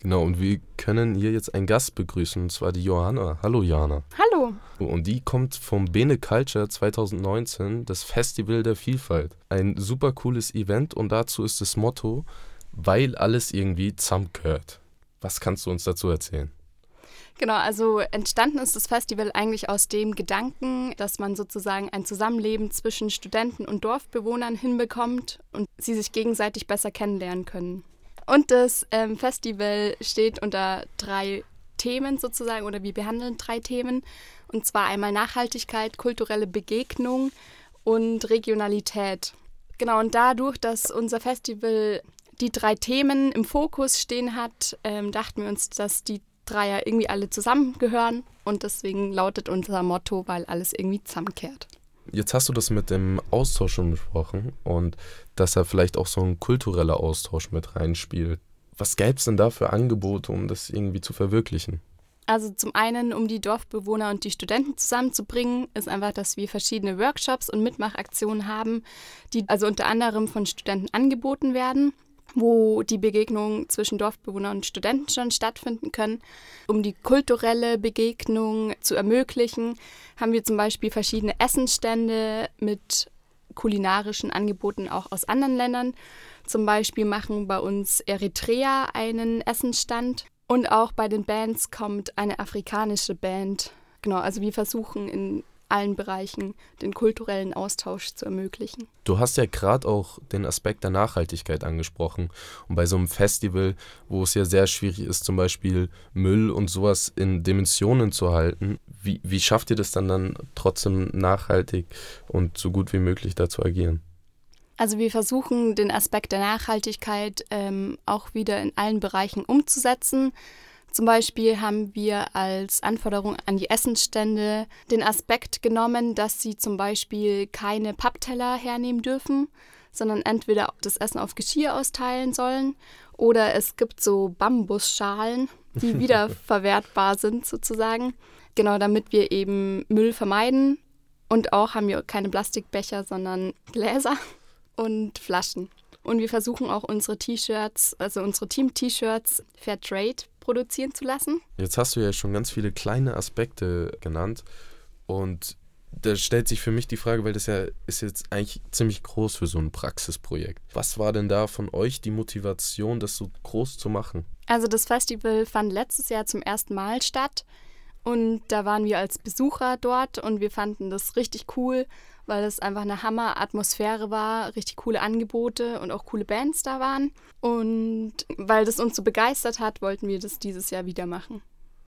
Genau, und wir können hier jetzt einen Gast begrüßen, und zwar die Johanna. Hallo Johanna. Hallo. Und die kommt vom Bene Culture 2019, das Festival der Vielfalt. Ein super cooles Event und dazu ist das Motto, weil alles irgendwie zusammengehört. Was kannst du uns dazu erzählen? Genau, also entstanden ist das Festival eigentlich aus dem Gedanken, dass man sozusagen ein Zusammenleben zwischen Studenten und Dorfbewohnern hinbekommt und sie sich gegenseitig besser kennenlernen können. Und das ähm, Festival steht unter drei Themen sozusagen oder wir behandeln drei Themen. Und zwar einmal Nachhaltigkeit, kulturelle Begegnung und Regionalität. Genau, und dadurch, dass unser Festival die drei Themen im Fokus stehen hat, ähm, dachten wir uns, dass die Dreier irgendwie alle zusammengehören und deswegen lautet unser Motto, weil alles irgendwie zusammenkehrt. Jetzt hast du das mit dem Austausch schon besprochen und dass da vielleicht auch so ein kultureller Austausch mit reinspielt. Was gäbe es denn da für Angebote, um das irgendwie zu verwirklichen? Also zum einen, um die Dorfbewohner und die Studenten zusammenzubringen, ist einfach, dass wir verschiedene Workshops und Mitmachaktionen haben, die also unter anderem von Studenten angeboten werden wo die Begegnungen zwischen Dorfbewohnern und Studenten schon stattfinden können. Um die kulturelle Begegnung zu ermöglichen, haben wir zum Beispiel verschiedene Essensstände mit kulinarischen Angeboten auch aus anderen Ländern. Zum Beispiel machen bei uns Eritrea einen Essensstand und auch bei den Bands kommt eine afrikanische Band. Genau, also wir versuchen in allen Bereichen den kulturellen Austausch zu ermöglichen. Du hast ja gerade auch den Aspekt der Nachhaltigkeit angesprochen. Und bei so einem Festival, wo es ja sehr schwierig ist, zum Beispiel Müll und sowas in Dimensionen zu halten, wie, wie schafft ihr das dann dann trotzdem nachhaltig und so gut wie möglich da zu agieren? Also wir versuchen den Aspekt der Nachhaltigkeit ähm, auch wieder in allen Bereichen umzusetzen. Zum Beispiel haben wir als Anforderung an die Essensstände den Aspekt genommen, dass sie zum Beispiel keine Pappteller hernehmen dürfen, sondern entweder das Essen auf Geschirr austeilen sollen oder es gibt so Bambusschalen, die wiederverwertbar sind sozusagen. Genau, damit wir eben Müll vermeiden. Und auch haben wir keine Plastikbecher, sondern Gläser und Flaschen. Und wir versuchen auch unsere T-Shirts, also unsere Team-T-Shirts Fair Trade produzieren zu lassen. Jetzt hast du ja schon ganz viele kleine Aspekte genannt und da stellt sich für mich die Frage, weil das ja ist jetzt eigentlich ziemlich groß für so ein Praxisprojekt. Was war denn da von euch die Motivation, das so groß zu machen? Also das Festival fand letztes Jahr zum ersten Mal statt und da waren wir als Besucher dort und wir fanden das richtig cool, weil es einfach eine Hammer-Atmosphäre war, richtig coole Angebote und auch coole Bands da waren. Und weil das uns so begeistert hat, wollten wir das dieses Jahr wieder machen.